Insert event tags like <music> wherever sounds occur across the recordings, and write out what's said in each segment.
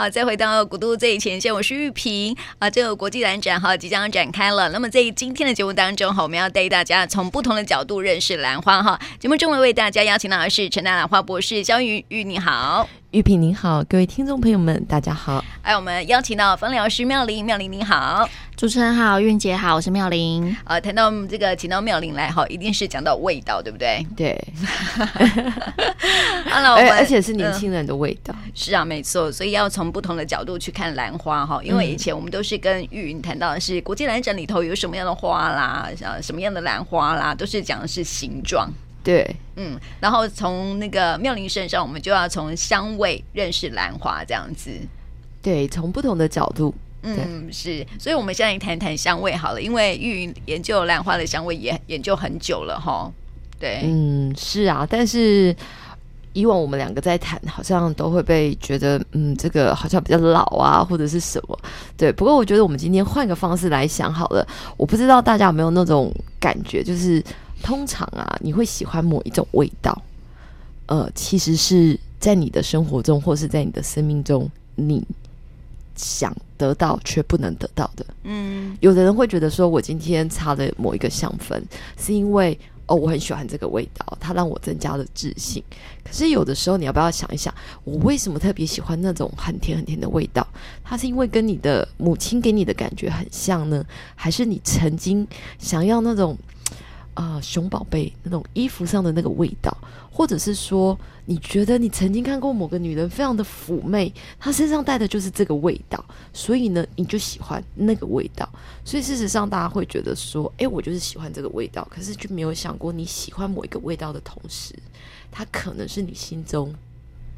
好，再回到古都最前线，我是玉萍啊。这个国际兰展哈即将展开了。那么在今天的节目当中哈，我们要带大家从不同的角度认识兰花哈。节目中为大家邀请到的是陈大兰花博士肖云玉，你好。玉萍您好，各位听众朋友们，大家好。哎，我们邀请到芳疗师妙玲，妙玲您好，主持人好，韵姐好，我是妙玲。啊，谈到我们这个，请到妙玲来哈，一定是讲到味道，对不对？对。好了，我们而且是年轻人的味道。嗯、是啊，没错，所以要从不同的角度去看兰花哈，因为以前我们都是跟玉云谈到的是国际兰展里头有什么样的花啦，像什么样的兰花啦，都是讲的是形状。对，嗯，然后从那个妙龄身上，我们就要从香味认识兰花这样子。对，从不同的角度，嗯，是，所以我们现在谈谈香味好了，因为玉云研究兰花的香味也研究很久了哈。对，嗯，是啊，但是以往我们两个在谈，好像都会被觉得，嗯，这个好像比较老啊，或者是什么。对，不过我觉得我们今天换个方式来想好了，我不知道大家有没有那种感觉，就是。通常啊，你会喜欢某一种味道，呃，其实是在你的生活中，或是在你的生命中，你想得到却不能得到的。嗯，有的人会觉得说，我今天擦了某一个香氛，是因为哦，我很喜欢这个味道，它让我增加了自信。可是有的时候，你要不要想一想，我为什么特别喜欢那种很甜很甜的味道？它是因为跟你的母亲给你的感觉很像呢，还是你曾经想要那种？啊、熊宝贝那种衣服上的那个味道，或者是说，你觉得你曾经看过某个女人非常的妩媚，她身上带的就是这个味道，所以呢，你就喜欢那个味道。所以事实上，大家会觉得说，诶，我就是喜欢这个味道，可是就没有想过，你喜欢某一个味道的同时，它可能是你心中。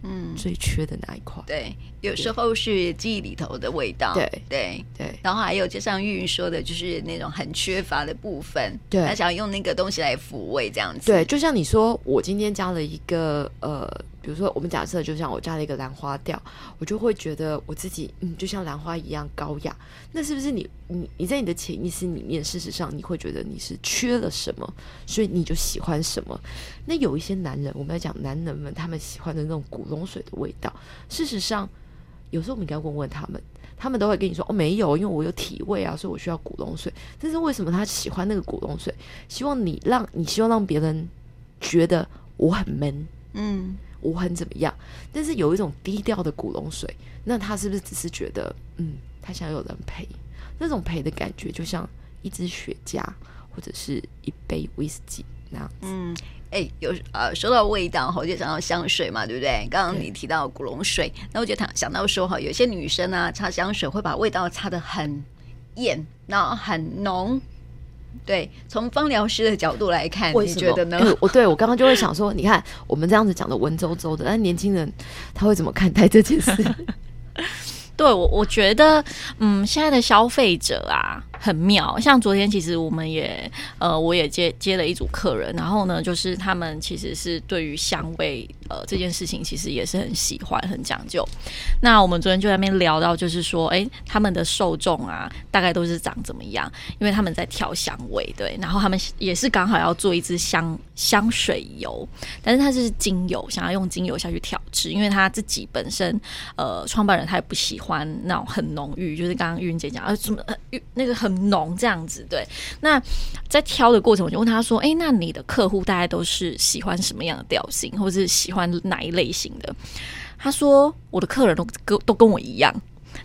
嗯，最缺的那一块，对，有时候是记忆里头的味道，对。对。对，然后还有就像玉云说的，就是那种很缺乏的部分，对，他想要用那个东西来抚慰这样子，对，就像你说，我今天加了一个呃。比如说，我们假设就像我加了一个兰花调，我就会觉得我自己嗯，就像兰花一样高雅。那是不是你你你在你的潜意识里面，事实上你会觉得你是缺了什么，所以你就喜欢什么？那有一些男人，我们来讲男人们，他们喜欢的那种古龙水的味道。事实上，有时候我们应该问问他们，他们都会跟你说哦，没有，因为我有体味啊，所以我需要古龙水。但是为什么他喜欢那个古龙水？希望你让你希望让别人觉得我很闷，嗯。我很怎么样？但是有一种低调的古龙水，那他是不是只是觉得，嗯，他想有人陪？那种陪的感觉，就像一支雪茄或者是一杯威士忌那样子。嗯，哎、有呃，说到味道，我就想到香水嘛，对不对？刚刚你提到古龙水，那我就想想到说哈，有些女生啊，擦香水会把味道擦得很艳，然后很浓。对，从芳疗师的角度来看，你觉得呢？欸、我对我刚刚就会想说，你看我们这样子讲的文绉绉的，但年轻人他会怎么看待这件事？<laughs> 对我，我觉得，嗯，现在的消费者啊。很妙，像昨天其实我们也呃，我也接接了一组客人，然后呢，就是他们其实是对于香味呃这件事情其实也是很喜欢很讲究。那我们昨天就在那边聊到，就是说，哎，他们的受众啊，大概都是长怎么样？因为他们在调香味，对，然后他们也是刚好要做一支香香水油，但是他是精油，想要用精油下去调制，因为他自己本身呃创办人他也不喜欢那种很浓郁，就是刚刚玉云姐讲啊怎么呃那个很。浓这样子，对。那在挑的过程，我就问他说：“哎、欸，那你的客户大概都是喜欢什么样的调性，或者是喜欢哪一类型的？”他说：“我的客人都跟都跟我一样。”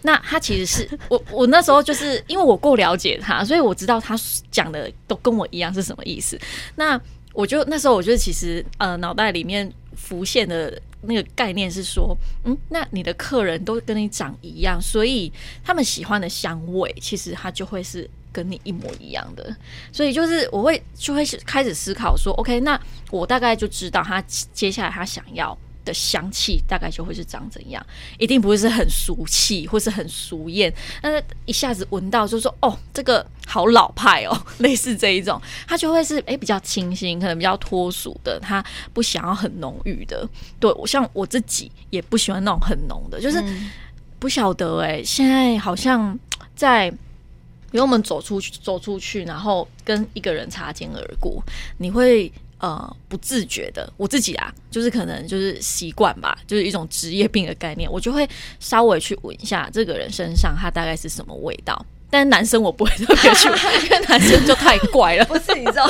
那他其实是 <laughs> 我，我那时候就是因为我够了解他，所以我知道他讲的都跟我一样是什么意思。那我就那时候我觉得其实呃脑袋里面浮现的那个概念是说，嗯，那你的客人都跟你长一样，所以他们喜欢的香味其实他就会是跟你一模一样的。所以就是我会就会开始思考说，OK，那我大概就知道他接下来他想要。的香气大概就会是长怎样，一定不会是很俗气或是很俗艳，但是一下子闻到就说哦，这个好老派哦，<laughs> 类似这一种，它就会是诶比较清新，可能比较脱俗的，他不想要很浓郁的。对，我像我自己也不喜欢那种很浓的，就是不晓得诶，现在好像在，比如我们走出去走出去，然后跟一个人擦肩而过，你会。呃不自觉的，我自己啊，就是可能就是习惯吧，就是一种职业病的概念，我就会稍微去闻一下这个人身上他大概是什么味道。但是男生我不会特别去闻，因为男生就太怪了。不是，你知道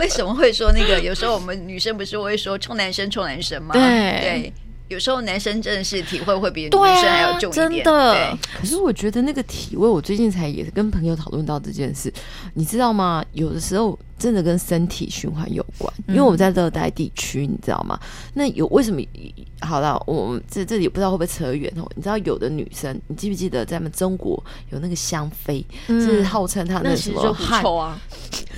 为什么会说那个？有时候我们女生不是会说冲男生冲男生吗？对对。有时候男生真的是体味会比女生还要重一点，真的。可是我觉得那个体味，我最近才也是跟朋友讨论到这件事，你知道吗？有的时候真的跟身体循环有关，因为我们在热带地区，你知道吗？那有为什么？好了，我们这这里不知道会不会扯远哦。你知道有的女生，你记不记得在我们中国有那个香妃，是号称她那什么汗啊？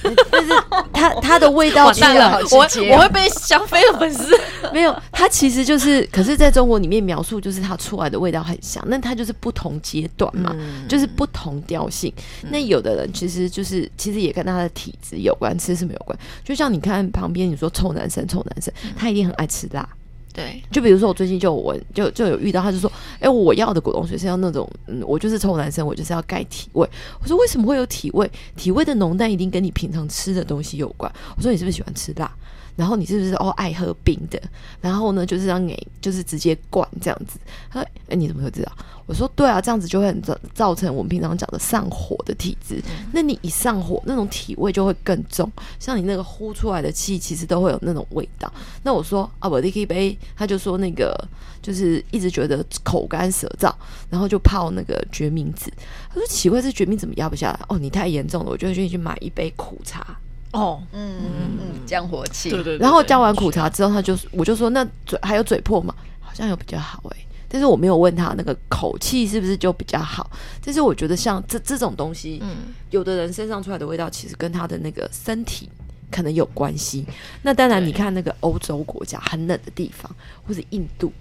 <laughs> 但是她她的味道出来，<laughs> 我我会被香妃的粉丝 <laughs> 没有，她其实就是，可是在中国里面描述就是她出来的味道很香，那它就是不同阶段嘛，嗯、就是不同调性。嗯、那有的人其实就是其实也跟他的体质有关，吃什么有关。就像你看旁边你说臭男生，臭男生他一定很爱吃辣。对，就比如说我最近就闻就就有遇到，他就说，哎、我要的果冻水是要那种，嗯，我就是臭男生，我就是要盖体味。我说为什么会有体味？体味的浓淡一定跟你平常吃的东西有关。我说你是不是喜欢吃辣？然后你是不是哦爱喝冰的？然后呢，就是让你就是直接灌这样子。他说，哎，你怎么会知道？我说对啊，这样子就会很造造成我们平常讲的上火的体质。嗯、那你一上火，那种体味就会更重。像你那个呼出来的气，其实都会有那种味道。那我说啊，我的一杯，他就说那个就是一直觉得口干舌燥，然后就泡那个决明子。他说奇怪，这决明怎么压不下来？哦，你太严重了，我就会去买一杯苦茶。哦，嗯嗯嗯，降火气。对对，对。然后加完苦茶之后，他就我就说那嘴还有嘴破嘛？好像有比较好哎、欸。但是我没有问他那个口气是不是就比较好，但是我觉得像这这种东西，嗯，有的人身上出来的味道其实跟他的那个身体可能有关系。那当然，你看那个欧洲国家很冷的地方，或者印度，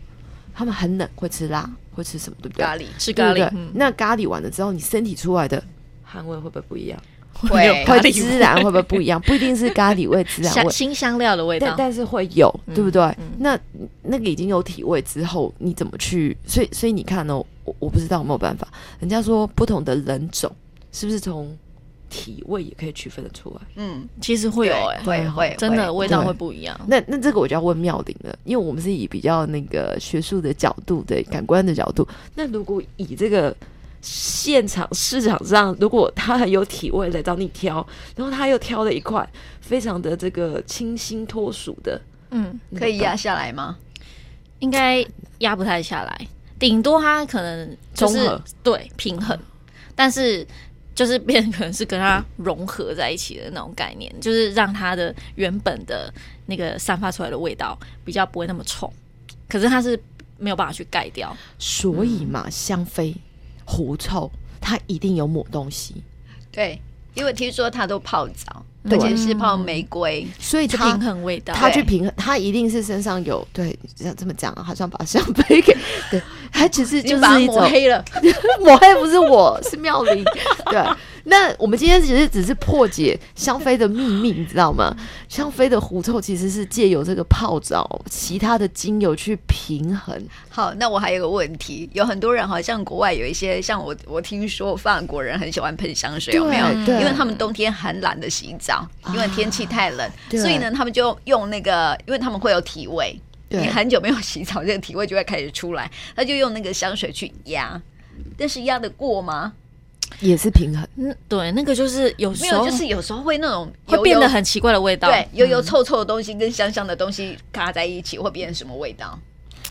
他们很冷会吃辣，会吃什么？对不对？咖喱，吃咖喱。对，那咖喱完了之后，你身体出来的汗味会不会不一样？会会孜然会不会不一样？<laughs> 不一定是咖喱味、孜然味、辛香料的味道，但但是会有，对不对？那那个已经有体味之后，你怎么去？所以所以你看呢、哦？我我不知道有没有办法。人家说不同的人种是不是从体味也可以区分得出来？嗯，其实会有哎、欸，会会真的味道会不一样。那那这个我就要问妙玲了，因为我们是以比较那个学术的角度的感官的角度。那如果以这个。现场市场上，如果他很有体味来找你挑，然后他又挑了一块非常的这个清新脱俗的，嗯，可以压下来吗？应该压不太下来，顶多他可能就是综合对平衡，但是就是变可能是跟它融合在一起的那种概念，就是让它的原本的那个散发出来的味道比较不会那么冲，可是它是没有办法去盖掉，所以嘛，香妃。狐臭，它一定有抹东西。对，因为听说它都泡澡，而且是泡玫瑰，所以它平衡味道。它去平衡，它一定是身上有对，要这么讲，好像把香妃给对，它其实就是抹黑了，<laughs> 抹黑不是我，是妙龄，对。那我们今天其实只是破解香妃的秘密，你知道吗？香妃的狐臭其实是借由这个泡澡，其他的精油去平衡。好，那我还有个问题，有很多人好像国外有一些，像我，我听说法国人很喜欢喷香水，有没有？对，因为他们冬天很懒得洗澡，因为天气太冷，所以呢，他们就用那个，因为他们会有体味，你很久没有洗澡，这个体味就会开始出来，他就用那个香水去压，但是压得过吗？也是平衡，嗯，对，那个就是有时候就是有时候会那种会变得很奇怪的味道，对，油油臭臭的东西跟香香的东西卡在一起，会变成什么味道？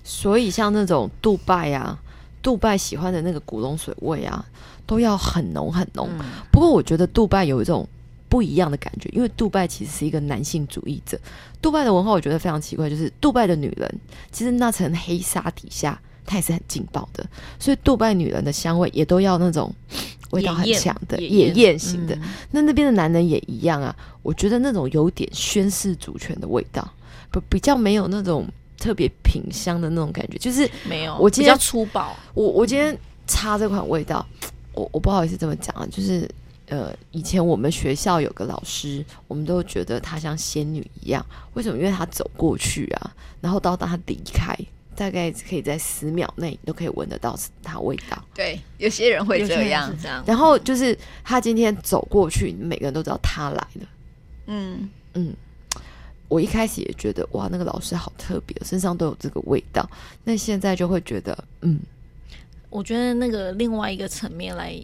所以像那种杜拜啊，杜拜喜欢的那个古龙水味啊，都要很浓很浓。嗯、不过我觉得杜拜有一种不一样的感觉，因为杜拜其实是一个男性主义者。杜拜的文化我觉得非常奇怪，就是杜拜的女人其实那层黑纱底下，她也是很劲爆的，所以杜拜女人的香味也都要那种。味道很强的野艳型的，那那边的男人也一样啊。我觉得那种有点宣示主权的味道，不比较没有那种特别品香的那种感觉，就是没有。我今天比较粗暴。我我今天擦这款味道，我我不好意思这么讲啊，就是呃，以前我们学校有个老师，我们都觉得她像仙女一样。为什么？因为她走过去啊，然后到当她离开。大概可以在十秒内都可以闻得到它味道。对，有些人会这样。这样。然后就是他今天走过去，每个人都知道他来了。嗯嗯，我一开始也觉得哇，那个老师好特别，身上都有这个味道。那现在就会觉得，嗯，我觉得那个另外一个层面来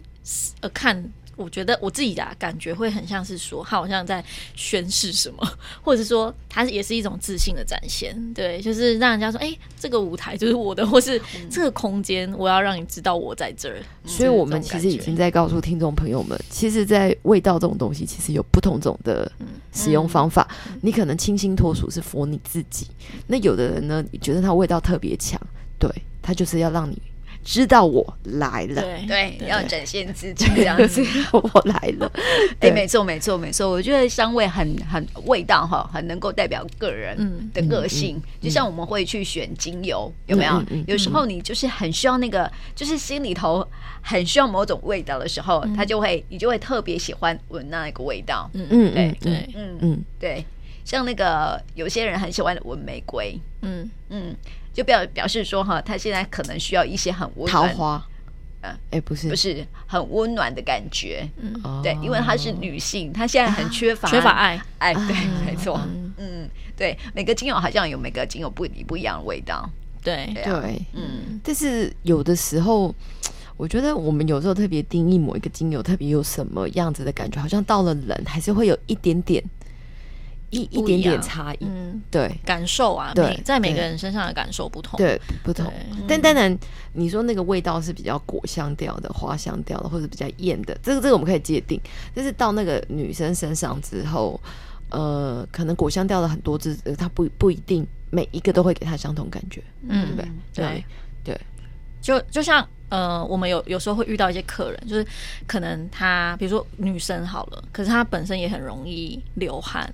呃看。我觉得我自己的感觉会很像是说，他好像在宣誓什么，<laughs> 或者是说，他也是一种自信的展现。对，就是让人家说，哎、欸，这个舞台就是我的，<laughs> 或是这个空间，我要让你知道我在这儿。所以，我们其实已经在告诉听众朋友们，其实，在味道这种东西，其实有不同种的使用方法。你可能清新脱俗是 for 你自己，那有的人呢，你觉得它味道特别强，对，他就是要让你。知道我来了，对，要展现自己这样子。<laughs> 我来了，<laughs> 哎、欸，没错，没错，没错。我觉得香味很很味道哈，很能够代表个人的个性。嗯嗯嗯、就像我们会去选精油，有没有？嗯嗯嗯、有时候你就是很需要那个，就是心里头很需要某种味道的时候，他、嗯、就会，你就会特别喜欢闻那一个味道。嗯嗯，对对，嗯嗯对。像那个有些人很喜欢闻玫瑰，嗯嗯。就表表示说哈，他现在可能需要一些很温暖桃花，嗯，哎、欸，不是，不是很温暖的感觉，嗯，对，因为她是女性，她现在很缺乏、啊、缺乏爱，爱，对，啊、没错，嗯，对，每个精油好像有每个精油不不一样的味道，对，对，啊、对，嗯，但是有的时候，我觉得我们有时候特别定义某一个精油特别有什么样子的感觉，好像到了冷还是会有一点点。一一点点差异，嗯，对，感受啊，对，在每个人身上的感受不同，对，不同。但当然，你说那个味道是比较果香调的、花香调的，或者比较艳的，这个这个我们可以界定。但是到那个女生身上之后，呃，可能果香调的很多支，它不不一定每一个都会给她相同感觉，嗯，对不对？对对，就就像呃，我们有有时候会遇到一些客人，就是可能她比如说女生好了，可是她本身也很容易流汗。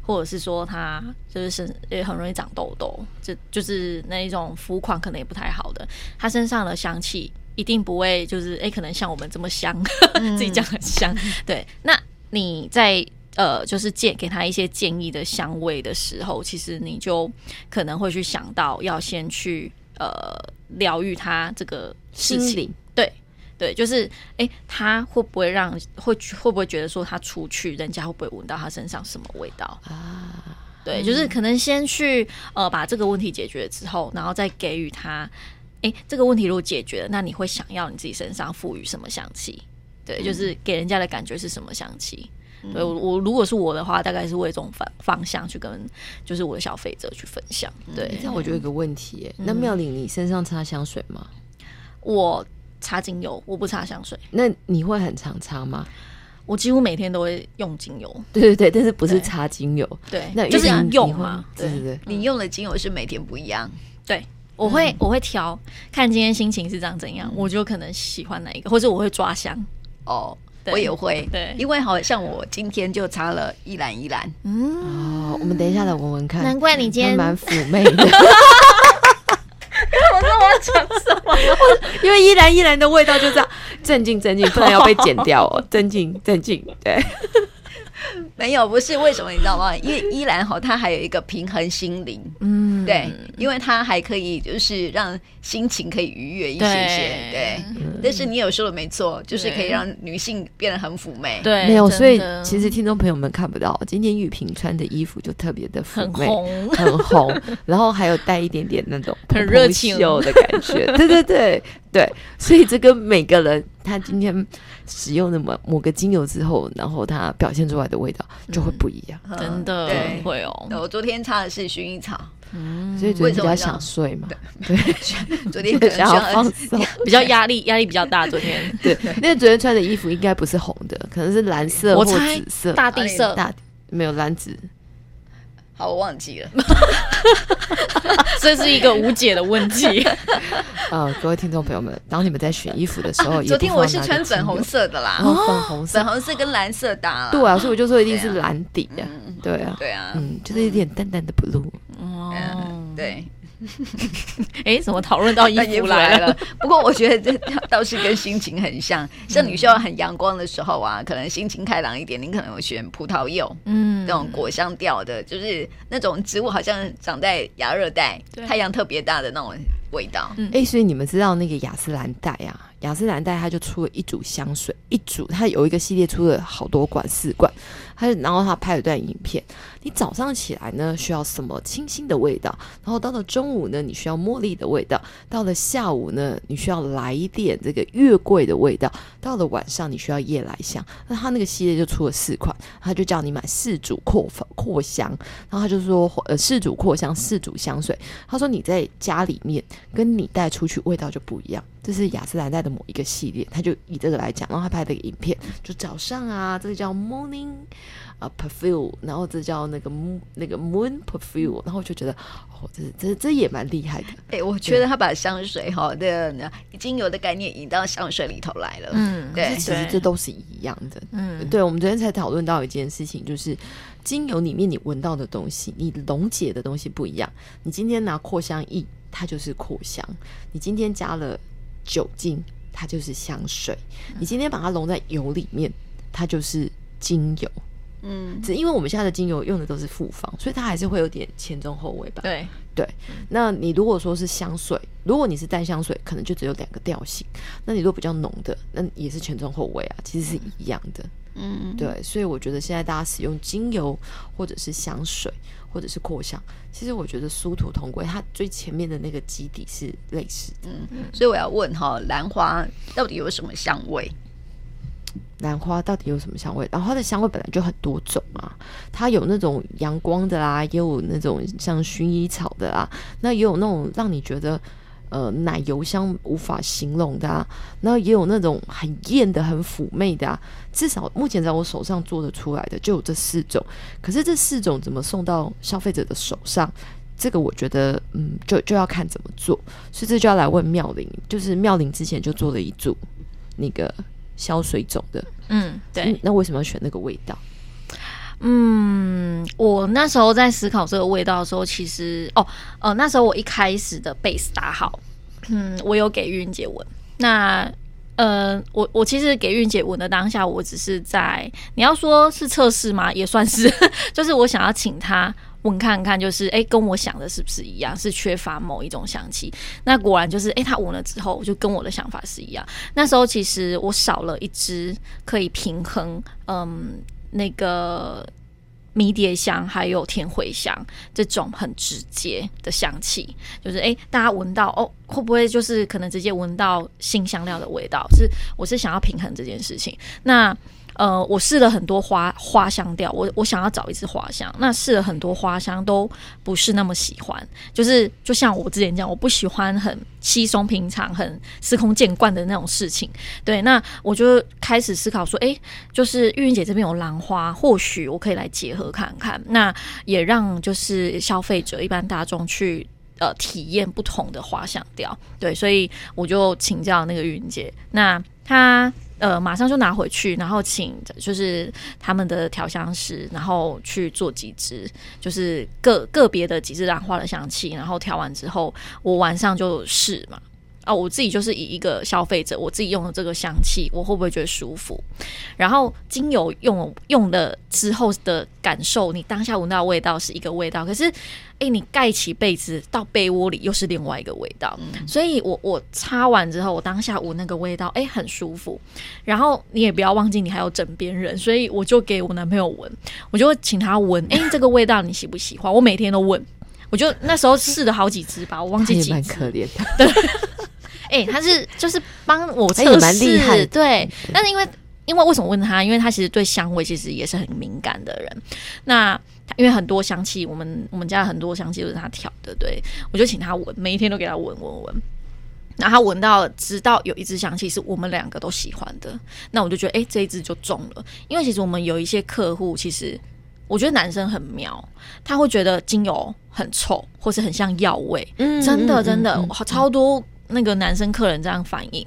或者是说他就是身也很容易长痘痘，就就是那一种肤况可能也不太好的，他身上的香气一定不会就是哎、欸，可能像我们这么香，<laughs> 嗯、自己讲很香。<laughs> 对，那你在呃就是建给他一些建议的香味的时候，其实你就可能会去想到要先去呃疗愈他这个心灵，对。对，就是哎，他会不会让会会不会觉得说他出去，人家会不会闻到他身上什么味道啊？对，就是可能先去呃把这个问题解决了之后，然后再给予他，哎，这个问题如果解决了，那你会想要你自己身上赋予什么香气？对，就是给人家的感觉是什么香气？嗯、对我我如果是我的话，大概是为这种方方向去跟就是我的消费者去分享。对，那我就有一个问题，嗯、那妙玲，你身上擦香水吗？我。擦精油，我不擦香水。那你会很常擦吗？我几乎每天都会用精油。对对对，但是不是擦精油？对，那就是用嘛。对对对，你用的精油是每天不一样。对，我会我会挑，看今天心情是长怎样，我就可能喜欢哪一个，或者我会抓香。哦，我也会。对，因为好像我今天就擦了一兰一兰。嗯，哦，我们等一下来闻闻看。难怪你今天蛮妩媚的。<laughs> <laughs> 我说我要讲什么？<laughs> 因为依然依然的味道就这样，镇静镇静，不然要被剪掉哦。镇静镇静，对。<laughs> 没有，不是为什么你知道吗？因为依兰哈，它还有一个平衡心灵，嗯，对，因为它还可以就是让心情可以愉悦一些些，对。但是你有说的没错，就是可以让女性变得很妩媚，对，没有。所以其实听众朋友们看不到，今天玉萍穿的衣服就特别的妩媚，很红，<laughs> 然后还有带一点点那种很热情。的感觉，对对对对。所以这跟每个人他今天。使用的某某个精油之后，然后它表现出来的味道就会不一样，嗯、真的对会哦。我昨天擦的是薰衣草，嗯，所以昨天比较想睡嘛，对，昨天可能想要放 <laughs> 松，比较压力压力比较大。昨天 <laughs> 对，因为昨天穿的衣服应该不是红的，可能是蓝色或紫色，大地色，大没有蓝紫。好，我忘记了，<laughs> 这是一个无解的问题。<laughs> 呃，各位听众朋友们，当你们在选衣服的时候，昨天我是穿粉红色的啦，粉红色，粉红色跟蓝色搭了。对啊，所以我就说一定是蓝底的。对啊，对啊，嗯，就是一点淡淡的 blue。哦，对。<laughs> 哎，怎么讨论到衣 <laughs> 服来了？不过我觉得这倒是跟心情很像。<laughs> 像你需要很阳光的时候啊，可能心情开朗一点，你可能会选葡萄柚，嗯，那种果香调的，就是那种植物好像长在亚热带，太阳特别大的那种味道。哎、欸，所以你们知道那个雅诗兰黛啊？雅诗兰黛它就出了一组香水，一组它有一个系列出了好多罐四罐，它然后它拍了段影片。你早上起来呢需要什么清新的味道，然后到了中午呢你需要茉莉的味道，到了下午呢你需要来一点这个月桂的味道，到了晚上你需要夜来香。那它那个系列就出了四款，他就叫你买四组扩扩香，然后他就说呃四组扩香四组香水，他说你在家里面跟你带出去味道就不一样。这是雅诗兰黛的某一个系列，他就以这个来讲，然后他拍了一个影片，就早上啊，这个叫 morning 啊、uh, perfume，然后这叫那个 moon 那个 moon perfume，然后我就觉得哦，这这这也蛮厉害的。哎、欸，我觉得他把香水哈的精油的概念引到香水里头来了。嗯，对，其实这都是一样的。嗯，对，我们昨天才讨论到一件事情，就是精油里面你闻到的东西，你溶解的东西不一样。你今天拿扩香液，它就是扩香；你今天加了。酒精，它就是香水。你今天把它溶在油里面，它就是精油。嗯，只因为我们现在的精油用的都是复方，所以它还是会有点前中后味吧？对对。那你如果说是香水，如果你是淡香水，可能就只有两个调性。那你如果比较浓的，那也是前中后味啊，其实是一样的。嗯，对。所以我觉得现在大家使用精油或者是香水。或者是扩香，其实我觉得殊途同归，它最前面的那个基底是类似的。嗯，所以我要问哈，兰花到底有什么香味？兰花到底有什么香味？兰花的香味本来就很多种啊，它有那种阳光的啦，也有那种像薰衣草的啦，那也有那种让你觉得。呃，奶油香无法形容的啊，然后也有那种很艳的、很妩媚的啊。至少目前在我手上做得出来的就有这四种。可是这四种怎么送到消费者的手上？这个我觉得，嗯，就就要看怎么做。所以这就要来问妙玲，就是妙玲之前就做了一组那个消水肿的，嗯，对。那为什么要选那个味道？嗯，我那时候在思考这个味道的时候，其实哦，呃，那时候我一开始的 base 打好，嗯，我有给韵姐闻。那呃，我我其实给韵姐闻的当下，我只是在你要说是测试吗？也算是，<laughs> 就是我想要请她闻看看，就是哎，跟我想的是不是一样？是缺乏某一种香气？那果然就是哎，她闻了之后，就跟我的想法是一样。那时候其实我少了一支可以平衡，嗯。那个迷迭香还有甜茴香这种很直接的香气，就是哎，大家闻到哦，会不会就是可能直接闻到新香料的味道？是，我是想要平衡这件事情。那。呃，我试了很多花花香调，我我想要找一支花香，那试了很多花香都不是那么喜欢，就是就像我之前讲，我不喜欢很稀松平常、很司空见惯的那种事情。对，那我就开始思考说，哎、就是玉云姐这边有兰花，或许我可以来结合看看，那也让就是消费者一般大众去呃体验不同的花香调。对，所以我就请教那个玉云姐，那她。呃，马上就拿回去，然后请就是他们的调香师，然后去做几支，就是个个别的几支兰花的香气，然后调完之后，我晚上就试嘛。啊，我自己就是以一个消费者，我自己用的这个香气，我会不会觉得舒服？然后精油用用了之后的感受，你当下闻到的味道是一个味道，可是，哎，你盖起被子到被窝里又是另外一个味道。嗯、所以我我擦完之后，我当下闻那个味道，哎，很舒服。然后你也不要忘记，你还有枕边人，所以我就给我男朋友闻，我就请他闻，哎，这个味道你喜不喜欢？我每天都闻，我就那时候试了好几支吧，我忘记几支。蛮可怜的。对。哎、欸，他是就是帮我测试，对。但是因为因为为什么问他？因为他其实对香味其实也是很敏感的人。那因为很多香气，我们我们家很多香气都是他调的，对。我就请他闻，每一天都给他闻闻闻。然后他闻到，直到有一支香气是我们两个都喜欢的，那我就觉得，哎、欸，这一支就中了。因为其实我们有一些客户，其实我觉得男生很妙，他会觉得精油很臭，或是很像药味。嗯，真的真的，好超多。那个男生客人这样反应，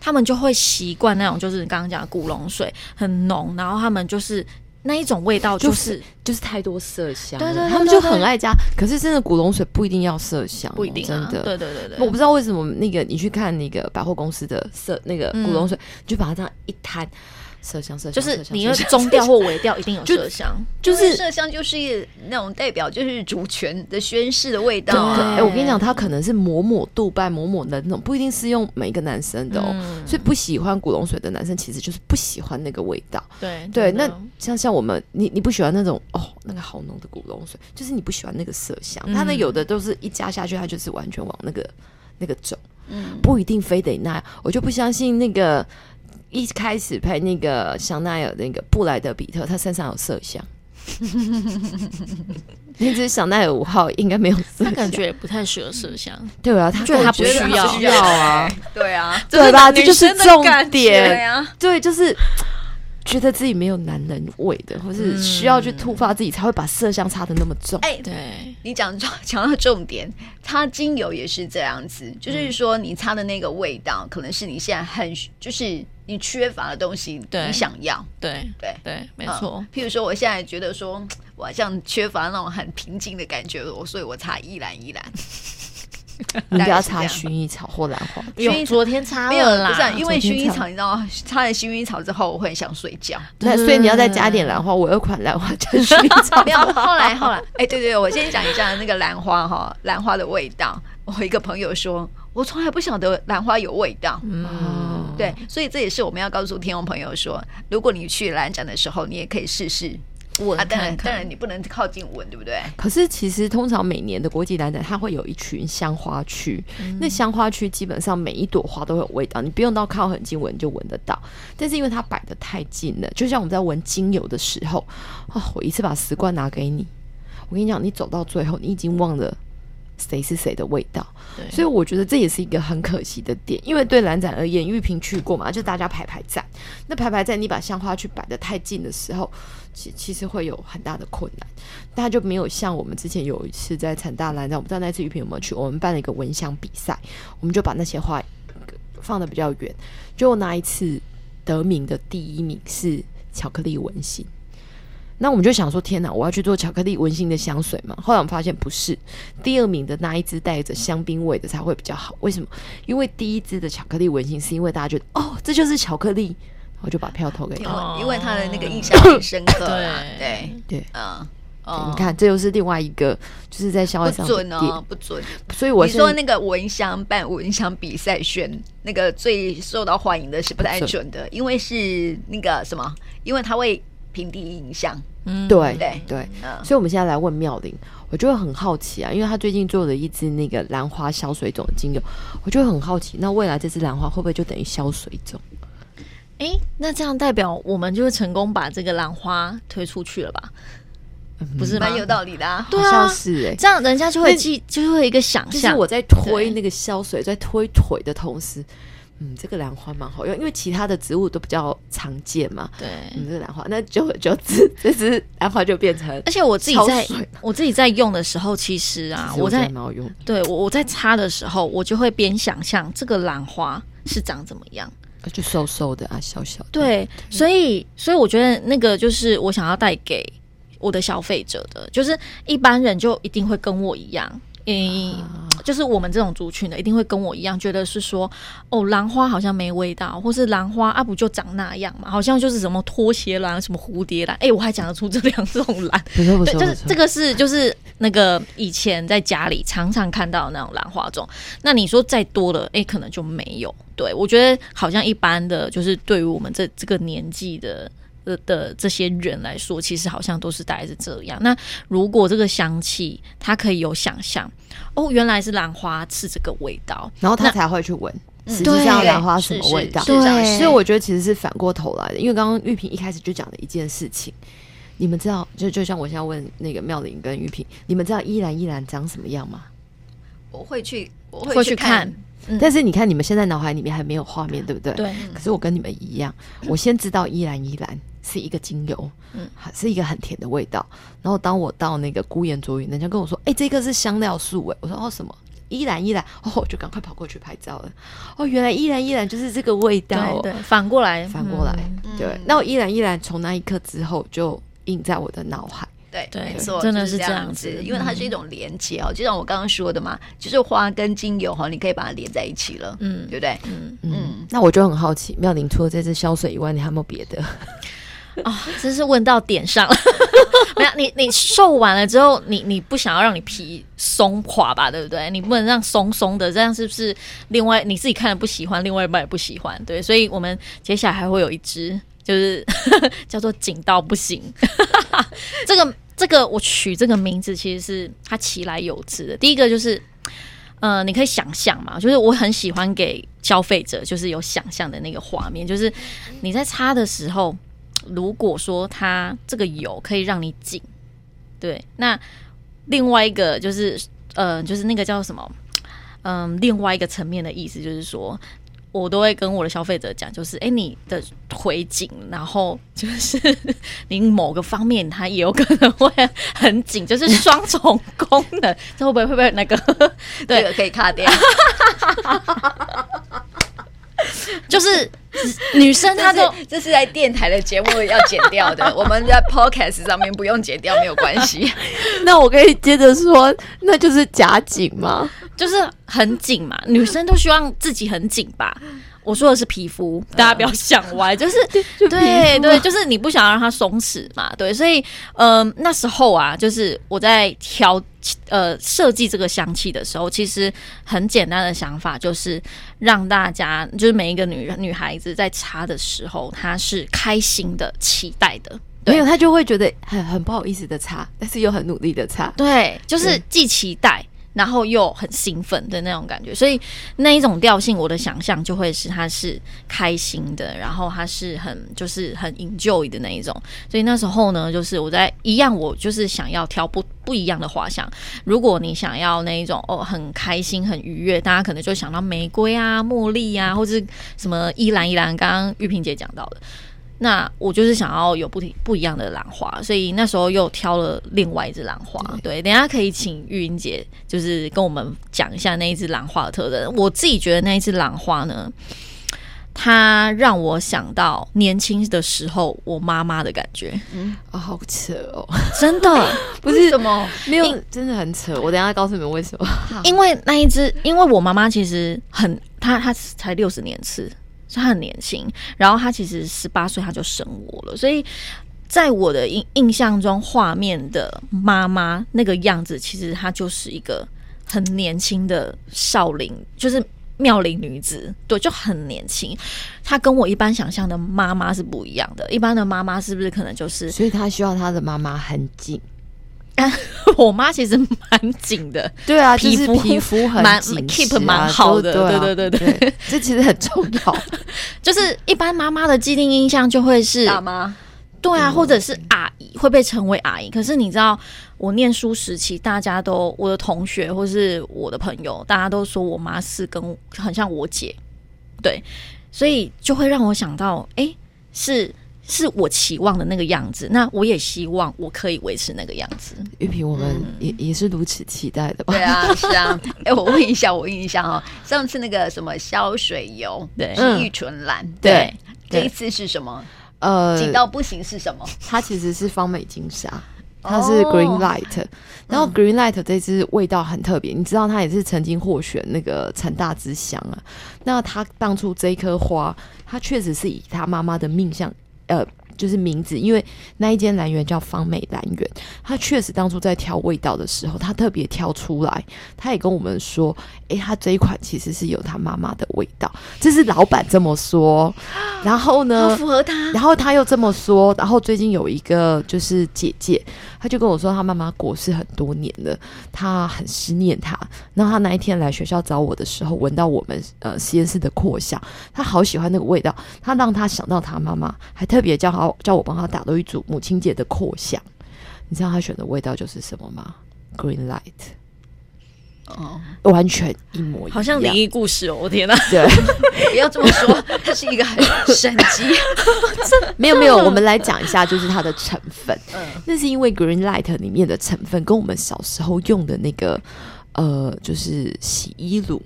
他们就会习惯那种，就是你刚刚讲的古龙水很浓，然后他们就是那一种味道，就是就是太多麝香，对对对，他们就很爱加。可是真的古龙水不一定要麝香，不一定，真的。对对对对，我不知道为什么那个你去看那个百货公司的色那个古龙水，你就把它这样一摊。麝香，麝香就是你要中调或尾调一定有麝香，就是麝香就是那种代表就是主权的宣誓的味道。哎，我跟你讲，它可能是抹抹杜拜抹抹的那种，不一定适用每一个男生的哦。所以不喜欢古龙水的男生，其实就是不喜欢那个味道。对对，那像像我们，你你不喜欢那种哦，那个好浓的古龙水，就是你不喜欢那个麝香。它呢有的都是一加下去，它就是完全往那个那个走，嗯，不一定非得那样。我就不相信那个。一开始拍那个香奈儿那个布莱德比特，他身上有麝香。<laughs> 那只香奈儿五号应该没有，他感觉也不太适合麝香。对啊，他觉得他不需要，需要啊，<laughs> 对啊，对吧？这就是重点。对啊，对，就是觉得自己没有男人味的，或是需要去突发自己，才会把麝香擦的那么重。哎，对，你讲讲到重点，擦精油也是这样子，就是说你擦的那个味道，可能是你现在很就是。你缺乏的东西，你想要，对对对，没错。譬如说，我现在觉得说，<tsk> 我好像缺乏那种很平静的感觉，我所以我擦依兰依兰。你不要擦薰衣草或兰花。因为昨天擦没有啦，不是因为薰衣草，你知道吗？擦了薰衣草之后，我会想睡觉。对，所以你要再加点兰花。我有款兰花叫薰衣草。<laughs> 没有，后来后来，哎，对对，我先讲一下那个兰花哈，兰花的味道。我一个朋友说，我从来不晓得兰花有味道。嗯。对，所以这也是我们要告诉听众朋友说，如果你去兰展的时候，你也可以试试闻。啊，当然，当然你不能靠近闻，对不对？可是其实通常每年的国际兰展，它会有一群香花区。嗯、那香花区基本上每一朵花都会有味道，你不用到靠很近闻就闻得到。但是因为它摆的太近了，就像我们在闻精油的时候，哦，我一次把十罐拿给你，我跟你讲，你走到最后，你已经忘了。谁是谁的味道？对，所以我觉得这也是一个很可惜的点，因为对蓝展而言，玉萍去过嘛，就大家排排站。那排排站，你把香花去摆得太近的时候，其其实会有很大的困难。大家就没有像我们之前有一次在产大蓝展，我不知道那次玉萍有没有去，我们办了一个闻香比赛，我们就把那些花放得比较远。就那一次得名的第一名是巧克力闻馨。那我们就想说，天哪！我要去做巧克力闻馨的香水嘛？后来我们发现不是，第二名的那一支带着香槟味的才会比较好。为什么？因为第一支的巧克力闻馨是因为大家觉得哦，这就是巧克力，我就把票投给他，因为他的那个印象很深刻。对对对，嗯，你看，这又是另外一个，就是在消息上不准哦，不准。所以我你说那个蚊香办蚊香比赛选那个最受到欢迎的是不太准的，因为是那个什么？因为他会。凭第一印象，嗯，对对。对，所以我们现在来问妙玲，我就会很好奇啊，因为他最近做了一支那个兰花消水肿的精油，我就会很好奇，那未来这支兰花会不会就等于消水肿？哎、欸，那这样代表我们就会成功把这个兰花推出去了吧？嗯、不是蛮有道理的啊，对啊，是哎、欸，这样人家就会记，就会有一个想象，就是我在推那个消水，在推腿的同时。嗯，这个兰花蛮好用，因为其他的植物都比较常见嘛。对，嗯，这个兰花，那久而久之，这只兰花就变成。而且我自己在我自己在用的时候，其实啊，我在对我我在擦的时候，我就会边想象这个兰花是长怎么样，就瘦瘦的啊，小小的。对所以所以我觉得那个就是我想要带给我的消费者的，就是一般人就一定会跟我一样。嗯，就是我们这种族群的，一定会跟我一样，觉得是说，哦，兰花好像没味道，或是兰花啊，不就长那样嘛？好像就是什么拖鞋兰，什么蝴蝶兰，哎、欸，我还讲得出这两种兰。对，就是这个是就是那个以前在家里常常看到的那种兰花种。那你说再多了，哎、欸，可能就没有。对，我觉得好像一般的，就是对于我们这这个年纪的。的的这些人来说，其实好像都是大概是这样。那如果这个香气，他可以有想象，哦，原来是兰花是这个味道，然后他才会去闻，实际上兰花什么味道？对，所以我觉得其实是反过头来的。因为刚刚玉萍一开始就讲了一件事情，你们知道，就就像我现在问那个妙玲跟玉萍，你们知道依兰依兰长什么样吗？我会去，我会去看。但是你看，你们现在脑海里面还没有画面，对不对？对。可是我跟你们一样，我先知道依兰依兰。是一个精油，嗯，是一个很甜的味道。然后当我到那个孤岩卓云，人家跟我说：“哎、欸，这个是香料树。”哎，我说：“哦，什么？依然依然。”哦，我就赶快跑过去拍照了。哦，原来依然依然就是这个味道。对，对，反过来，反过来，嗯、对。那我依然依然从那一刻之后就印在我的脑海。对对没错，真的是这样子因为它是一种连接哦，就像我刚刚说的嘛，就是花跟精油哈，你可以把它连在一起了，嗯，对不对？嗯嗯，那我就很好奇，妙玲除了这支香水以外，你还有没有别的？啊、哦，真是问到点上了。<laughs> 没有你，你瘦完了之后，你你不想要让你皮松垮吧，对不对？你不能让松松的，这样是不是？另外你自己看了不喜欢，另外一半也不喜欢，对。所以我们接下来还会有一支，就是 <laughs> 叫做紧到不行。<laughs> 这个这个我取这个名字其实是它其来有之的。第一个就是，呃，你可以想象嘛，就是我很喜欢给消费者就是有想象的那个画面，就是你在擦的时候。如果说它这个油可以让你紧，对，那另外一个就是，呃，就是那个叫什么，嗯、呃，另外一个层面的意思就是说，我都会跟我的消费者讲，就是，哎，你的腿紧，然后就是 <laughs> 你某个方面它也有可能会很紧，就是双重功能，这会不会会不会那个？对，可以卡掉。<laughs> <laughs> 就是女生，她都这是在电台的节目要剪掉的，<laughs> 我们在 podcast 上面不用剪掉，没有关系。<laughs> 那我可以接着说，那就是夹紧吗？就是很紧嘛，女生都希望自己很紧吧。我说的是皮肤，<laughs> 大家不要想歪，就是对对，就是你不想让它松弛嘛，对，所以呃那时候啊，就是我在调呃设计这个香气的时候，其实很简单的想法就是让大家就是每一个女女孩子在擦的时候，她是开心的、期待的，没有她就会觉得很很不好意思的擦，但是又很努力的擦，对，就是既期待。然后又很兴奋的那种感觉，所以那一种调性，我的想象就会是他是开心的，然后他是很就是很 enjoy 的那一种。所以那时候呢，就是我在一样，我就是想要挑不不一样的花香。如果你想要那一种哦，很开心很愉悦，大家可能就想到玫瑰啊、茉莉啊，或者什么依兰依兰。刚刚玉萍姐讲到的。那我就是想要有不不一样的兰花，所以那时候又挑了另外一只兰花。对，等下可以请玉英姐就是跟我们讲一下那一只兰花的特征。我自己觉得那一只兰花呢，它让我想到年轻的时候我妈妈的感觉。嗯，啊、哦，好扯哦，真的 <laughs> 不是什么没有，真的很扯。我等下告诉你们为什么。因为那一只，因为我妈妈其实很，她她才六十年次。他很年轻，然后他其实十八岁他就生我了，所以在我的印印象中，画面的妈妈那个样子，其实她就是一个很年轻的少林，就是妙龄女子，对，就很年轻。她跟我一般想象的妈妈是不一样的，一般的妈妈是不是可能就是？所以她需要她的妈妈很紧。<laughs> 我妈其实蛮紧的，对啊，皮肤皮肤很蛮 keep 蛮好的，对对对对对，这其实很重要。<laughs> 就是一般妈妈的既定印象就会是大妈，对啊，或者是阿姨会被称为阿姨。可是你知道，我念书时期，大家都我的同学或是我的朋友，大家都说我妈是跟很像我姐，对，所以就会让我想到，哎，是。是我期望的那个样子，那我也希望我可以维持那个样子。玉萍，我们也、嗯、也是如此期待的吧？对啊，是啊。<laughs> 哎、欸，我问一下，我问一下哈，上次那个什么消水油，对，是玉纯兰，对，这一次是什么？呃，紧到不行是什么？它其实是方美金沙，它是 Green Light，、哦、然后 Green Light 这支味道很特别，你知道它也是曾经获选那个成大之乡啊。那它当初这一颗花，它确实是以它妈妈的命相。呃，就是名字，因为那一间兰园叫芳美兰园，他确实当初在挑味道的时候，他特别挑出来，他也跟我们说，诶，他这一款其实是有他妈妈的味道，这是老板这么说。然后呢，符合他，然后他又这么说，然后最近有一个就是姐姐，他就跟我说，他妈妈过世很多年了，他很思念他。然后他那一天来学校找我的时候，闻到我们呃实验室的扩香，他好喜欢那个味道，他让他想到他妈妈，还特别叫他叫我帮他打了一组母亲节的扩香。你知道他选的味道就是什么吗？Green Light。哦，完全一模一样，好像灵异故事哦！我天哪，对，<laughs> 不要这么说，它是一个很神奇。<laughs> 没有没有，我们来讲一下，就是它的成分。嗯，那是因为 Green Light 里面的成分跟我们小时候用的那个呃，就是洗衣乳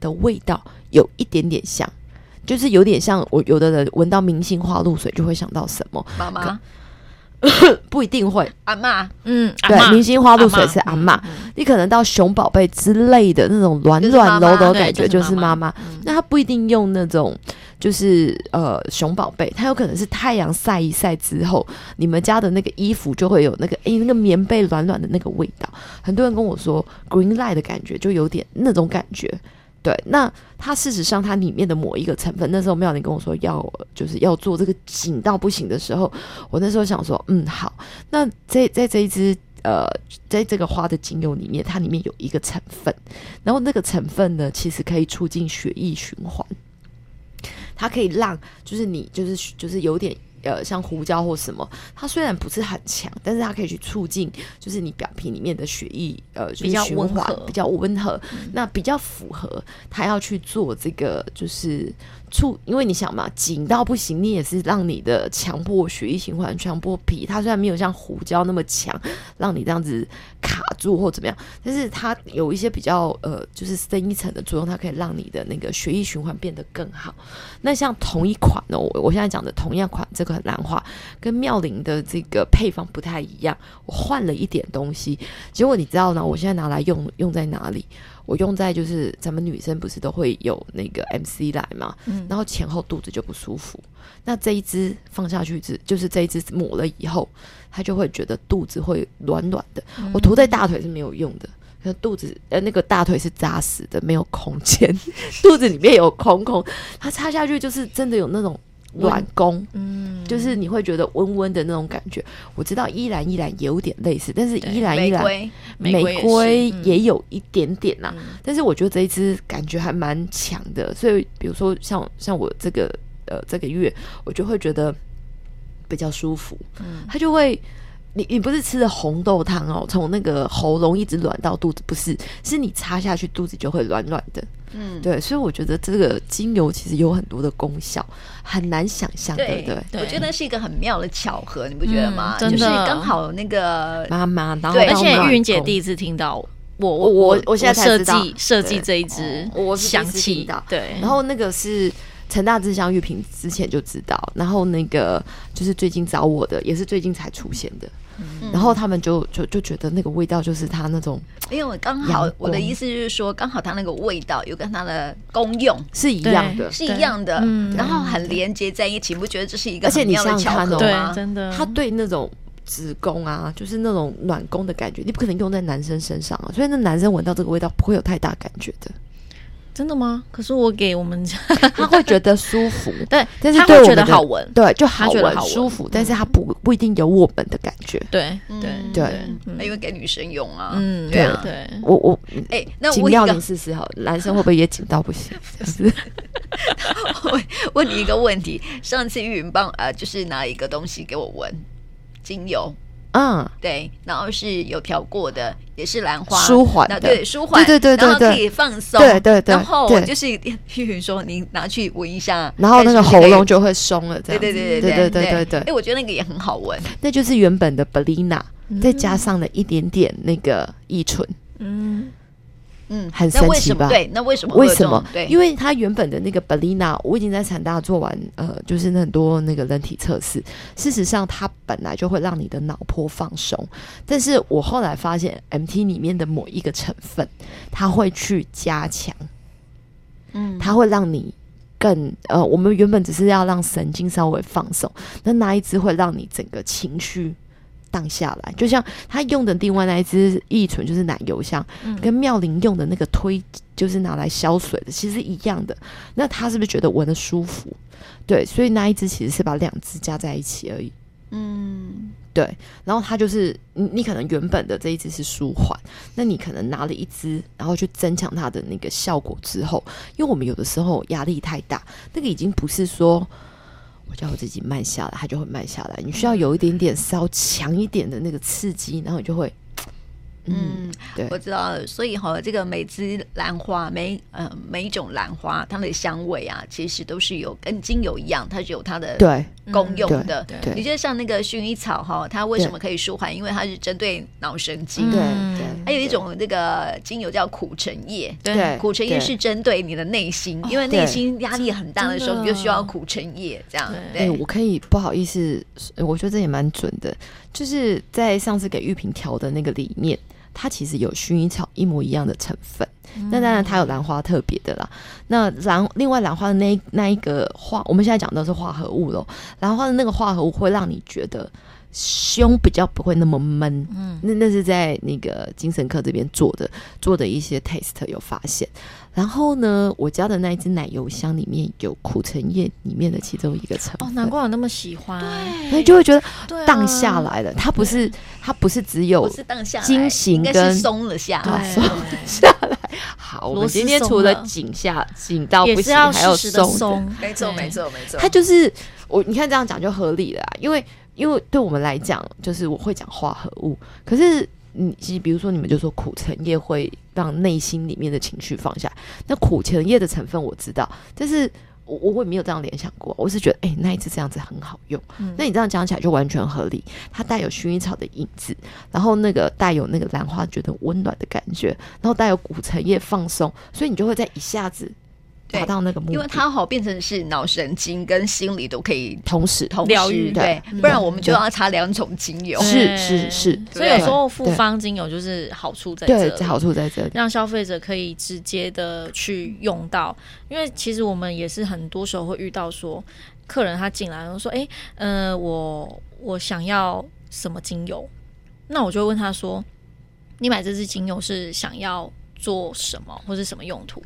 的味道有一点点像，就是有点像我有的人闻到明星花露水就会想到什么？妈妈。<laughs> 不一定会。阿妈，嗯，对，明星花露水是阿妈，嗯嗯、你可能到熊宝贝之类的那种软软柔柔的感觉就是妈妈。那他不一定用那种，就是呃熊宝贝，他有可能是太阳晒一晒之后，你们家的那个衣服就会有那个诶、欸，那个棉被软软的那个味道。很多人跟我说 Green Light 的感觉就有点那种感觉。对，那它事实上它里面的某一个成分，那时候妙玲跟我说要就是要做这个紧到不行的时候，我那时候想说，嗯，好，那在在这一支呃，在这个花的精油里面，它里面有一个成分，然后那个成分呢，其实可以促进血液循环，它可以让就是你就是就是有点。呃，像胡椒或什么，它虽然不是很强，但是它可以去促进，就是你表皮里面的血液，呃，就是、比较温和比较温和，嗯、那比较符合它要去做这个，就是。促，因为你想嘛，紧到不行，你也是让你的强迫血液循环、强迫皮。它虽然没有像胡椒那么强，让你这样子卡住或怎么样，但是它有一些比较呃，就是深一层的作用，它可以让你的那个血液循环变得更好。那像同一款呢，我我现在讲的同样款，这个很难画，跟妙龄的这个配方不太一样，我换了一点东西。结果你知道呢，我现在拿来用用在哪里？我用在就是咱们女生不是都会有那个 MC 来嘛，嗯、然后前后肚子就不舒服。那这一支放下去之，就是这一支抹了以后，她就会觉得肚子会暖暖的。嗯、我涂在大腿是没有用的，可肚子呃那个大腿是扎实的，没有空间，<laughs> 肚子里面有空空，它插下去就是真的有那种。暖宫，嗯，就是你会觉得温温的那种感觉。我知道依兰依兰有点类似，但是依兰依兰玫瑰也有一点点呐、啊。嗯、但是我觉得这一支感觉还蛮强的，所以比如说像像我这个呃这个月，我就会觉得比较舒服。嗯，它就会。你你不是吃的红豆汤哦，从那个喉咙一直暖到肚子，不是，是你插下去肚子就会暖暖的。嗯，对，所以我觉得这个精油其实有很多的功效，很难想象的。对，对，我觉得是一个很妙的巧合，你不觉得吗？嗯、就是刚好那个妈妈，然后，而且玉云姐第一次听到我我我我现在设计设计这一支，我想起的。对，然后那个是。陈大志香玉萍之前就知道，然后那个就是最近找我的，也是最近才出现的。嗯、然后他们就就就觉得那个味道就是它那种，因为我刚好我的意思就是说，刚好它那个味道有跟它的功用是一样的，是一样的，嗯、然后很连接在一起，你不觉得这是一个很妙的巧合吗？对，真的，他对那种子宫啊，就是那种暖宫的感觉，你不可能用在男生身上啊，所以那男生闻到这个味道不会有太大感觉的。真的吗？可是我给我们家，<laughs> 他会觉得舒服，<laughs> 对，但是他会觉得好闻，对，就好闻舒服，但是他不不一定有我们的感觉，对对对，因为给女生用啊，嗯，对对，我我哎，那紧要你试试好，男生会不会也紧到不行？<laughs> 是，问问你一个问题，上次玉云帮呃，就是拿一个东西给我闻，精油。嗯，对，然后是有调过的，也是兰花舒缓的，对，舒缓，对对对，然后可以放松，对对对。然后就是玉云说，你拿去闻一下，然后那个喉咙就会松了。对对对对对对对对。哎，我觉得那个也很好闻，那就是原本的 Belina，再加上了一点点那个乙醇，嗯。嗯，很神奇吧？对，那为什么？为什么？对，因为他原本的那个 Belina，我已经在产大做完，呃，就是很多那个人体测试。事实上，它本来就会让你的脑波放松，但是我后来发现，MT 里面的某一个成分，它会去加强，嗯，它会让你更呃，我们原本只是要让神经稍微放松，那那一只会让你整个情绪。荡下来，就像他用的另外那一支乙醇，就是奶油香，嗯、跟妙龄用的那个推，就是拿来消水的，其实一样的。那他是不是觉得闻的舒服？对，所以那一支其实是把两支加在一起而已。嗯，对。然后他就是你，你可能原本的这一支是舒缓，那你可能拿了一支，然后去增强它的那个效果之后，因为我们有的时候压力太大，那个已经不是说。我叫我自己慢下来，它就会慢下来。你需要有一点点稍强一点的那个刺激，然后你就会，嗯，对，我知道。所以哈，这个每支兰花，每呃每一种兰花，它的香味啊，其实都是有跟精油一样，它是有它的对功用的。对，对你觉得像那个薰衣草哈，它为什么可以舒缓？因为它是针对脑神经。对对。还有一种那个精油叫苦橙叶，对，苦橙叶是针对你的内心，因为内心压力很大的时候，你就需要苦橙叶这样。对，我可以不好意思，我觉得这也蛮准的，就是在上次给玉萍调的那个里面。它其实有薰衣草一模一样的成分，嗯、那当然它有兰花特别的啦。那兰另外兰花的那那一个化，我们现在讲的是化合物喽。兰花的那个化合物会让你觉得胸比较不会那么闷，嗯，那那是在那个精神科这边做的做的一些 test 有发现。然后呢，我家的那一只奶油香里面有苦橙叶里面的其中一个成分。哦，难怪我那么喜欢。对，所以就会觉得荡下来了。它不是，它不是只有惊醒跟松了下来，松下来。好，我们今天除了紧下紧到不行，还有松。没错，没错，没错。它就是我，你看这样讲就合理了，因为因为对我们来讲，就是我会讲化合物，可是。你其实，比如说，你们就说苦橙叶会让内心里面的情绪放下。那苦橙叶的成分我知道，但是我我也没有这样联想过。我是觉得，哎、那一次这样子很好用。嗯、那你这样讲起来就完全合理。它带有薰衣草的影子，然后那个带有那个兰花觉得温暖的感觉，然后带有苦橙叶放松，所以你就会在一下子。达到那个目的，因为它好变成是脑神经跟心理都可以同时同时疗愈，对，不然我们就要擦两种精油。是是是，所以有时候复方精油就是好处在这里，对，好处在这里，让消费者可以直接的去用到。因为其实我们也是很多时候会遇到说，客人他进来然后说，哎，呃，我我想要什么精油？那我就问他说，你买这支精油是想要？做什么或是什么用途，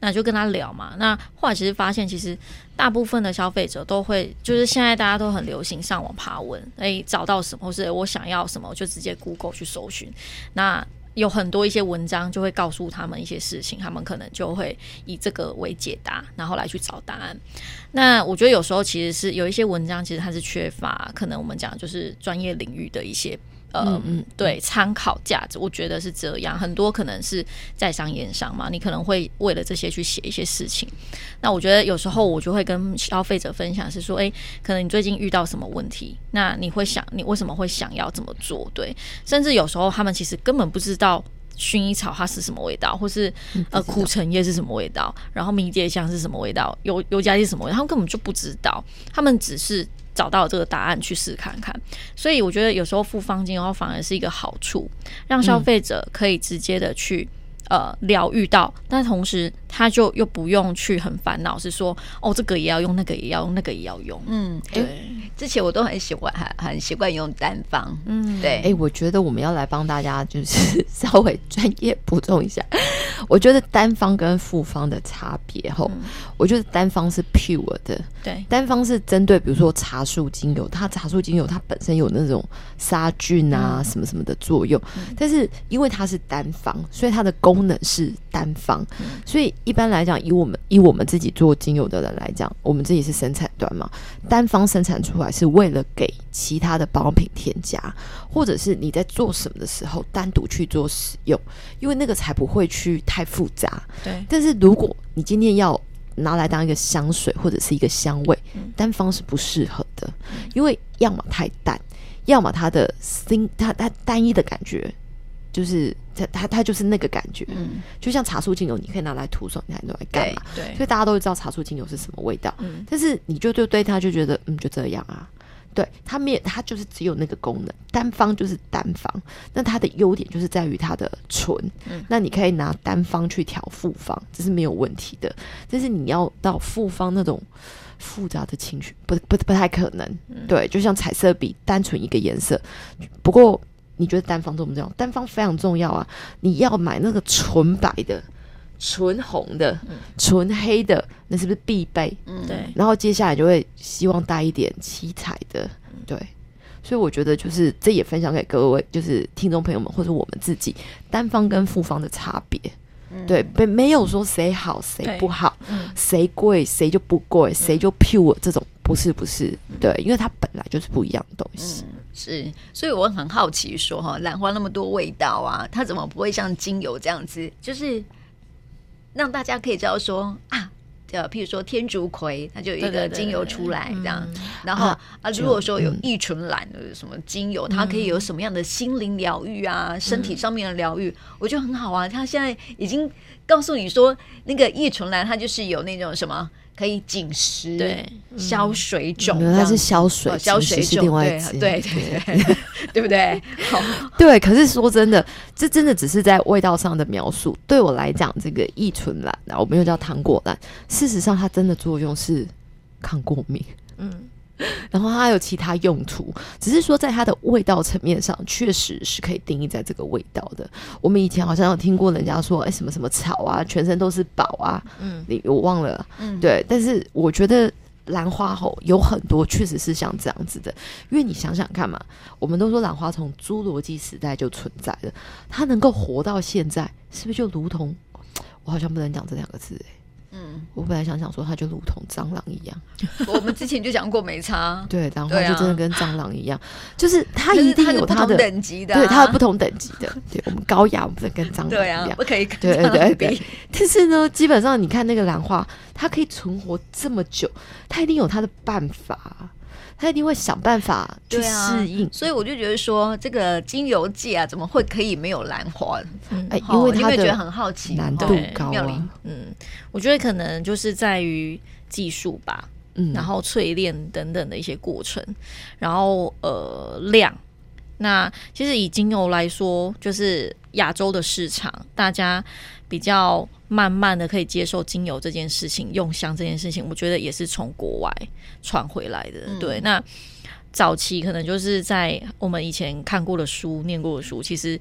那就跟他聊嘛。那后来其实发现，其实大部分的消费者都会，就是现在大家都很流行上网爬文，诶，找到什么或是我想要什么，我就直接 Google 去搜寻。那有很多一些文章就会告诉他们一些事情，他们可能就会以这个为解答，然后来去找答案。那我觉得有时候其实是有一些文章，其实它是缺乏，可能我们讲就是专业领域的一些。呃，嗯，对，参考价值，我觉得是这样。很多可能是在商言商嘛，你可能会为了这些去写一些事情。那我觉得有时候我就会跟消费者分享，是说，哎，可能你最近遇到什么问题？那你会想，你为什么会想要这么做？对，甚至有时候他们其实根本不知道薰衣草它是什么味道，或是呃苦橙叶是什么味道，然后迷迭香是什么味道，尤尤加利是什么味道，他们根本就不知道，他们只是。找到这个答案去试看看，所以我觉得有时候付方巾的话反而是一个好处，让消费者可以直接的去。呃，疗愈到，但同时他就又不用去很烦恼，是说哦，这个也要用，那个也要用，那个也要用。嗯，对。之前我都很喜欢，很 <laughs> 很习惯用单方。嗯，对。哎，我觉得我们要来帮大家，就是 <laughs> 稍微专业补充一下。<laughs> 我觉得单方跟复方的差别，吼，我觉得单方是 pure 的，对，单方是针对比如说茶树精油，它茶树精油它本身有那种杀菌啊什么什么的作用，但是因为它是单方，所以它的功功能是单方，所以一般来讲，以我们以我们自己做精油的人来讲，我们自己是生产端嘛，单方生产出来是为了给其他的保养品添加，或者是你在做什么的时候单独去做使用，因为那个才不会去太复杂。对，但是如果你今天要拿来当一个香水或者是一个香味，单方是不适合的，因为要么太淡，要么它的新它它单一的感觉。就是它它它就是那个感觉，嗯，就像茶树精油，你可以拿来涂手，你还拿来干嘛？对，所以大家都会知道茶树精油是什么味道，嗯，但是你就对对它就觉得，嗯，就这样啊，对，它没有，它就是只有那个功能，单方就是单方，那它的优点就是在于它的纯，嗯，那你可以拿单方去调复方，这是没有问题的，但是你要到复方那种复杂的情绪，不不不太可能，嗯，对，就像彩色笔，单纯一个颜色，不过。你觉得单方重不重要？单方非常重要啊！你要买那个纯白的、纯红的、纯黑的，那是不是必备？嗯，对。然后接下来就会希望带一点七彩的，对。所以我觉得就是这也分享给各位，就是听众朋友们或者我们自己，单方跟复方的差别。对，没没有说谁好谁不好，谁贵谁就不贵，谁就 pure 这种不是不是，对，因为它本来就是不一样的东西。是，所以我很好奇说哈，兰花那么多味道啊，它怎么不会像精油这样子，就是让大家可以知道说啊。叫譬如说天竺葵，它就有一个精油出来这样，然后啊，如果说有异醇兰的什么精油，它可以有什么样的心灵疗愈啊，身体上面的疗愈，我觉得很好啊。它现在已经告诉你说，那个异醇兰它就是有那种什么。可以紧实，对，消水肿，它是消水，消水肿，另外对对对，<laughs> 对不对？好，<laughs> 对。可是说真的，这真的只是在味道上的描述。对我来讲，这个异醇兰，我们又叫糖果兰，事实上它真的作用是抗过敏。嗯。<laughs> 然后它还有其他用途，只是说在它的味道层面上，确实是可以定义在这个味道的。我们以前好像有听过人家说，哎，什么什么草啊，全身都是宝啊，嗯，你我忘了，嗯，对。但是我觉得兰花吼有很多确实是像这样子的，因为你想想看嘛，我们都说兰花从侏罗纪时代就存在了，它能够活到现在，是不是就如同我好像不能讲这两个字哎。嗯，我本来想想说，它就如同蟑螂一样。<laughs> 我们之前就讲过没差，<laughs> 对，然后就真的跟蟑螂一样，啊、就是它一定有它的，的等级的、啊，对，它有不同等级的。对，我们高雅，我们不能跟蟑螂一样，不可以。对对对。但是呢，基本上你看那个兰花，它可以存活这么久，它一定有它的办法。他一定会想办法去适应、啊，所以我就觉得说，这个精油界啊，怎么会可以没有兰花？哎、嗯，因为他会觉得很好奇，难度高啊。嗯，我觉得可能就是在于技术吧，嗯，然后淬炼等等的一些过程，然后呃量。那其实以精油来说，就是亚洲的市场，大家比较慢慢的可以接受精油这件事情，用香这件事情，我觉得也是从国外传回来的。嗯、对，那早期可能就是在我们以前看过的书、念过的书，其实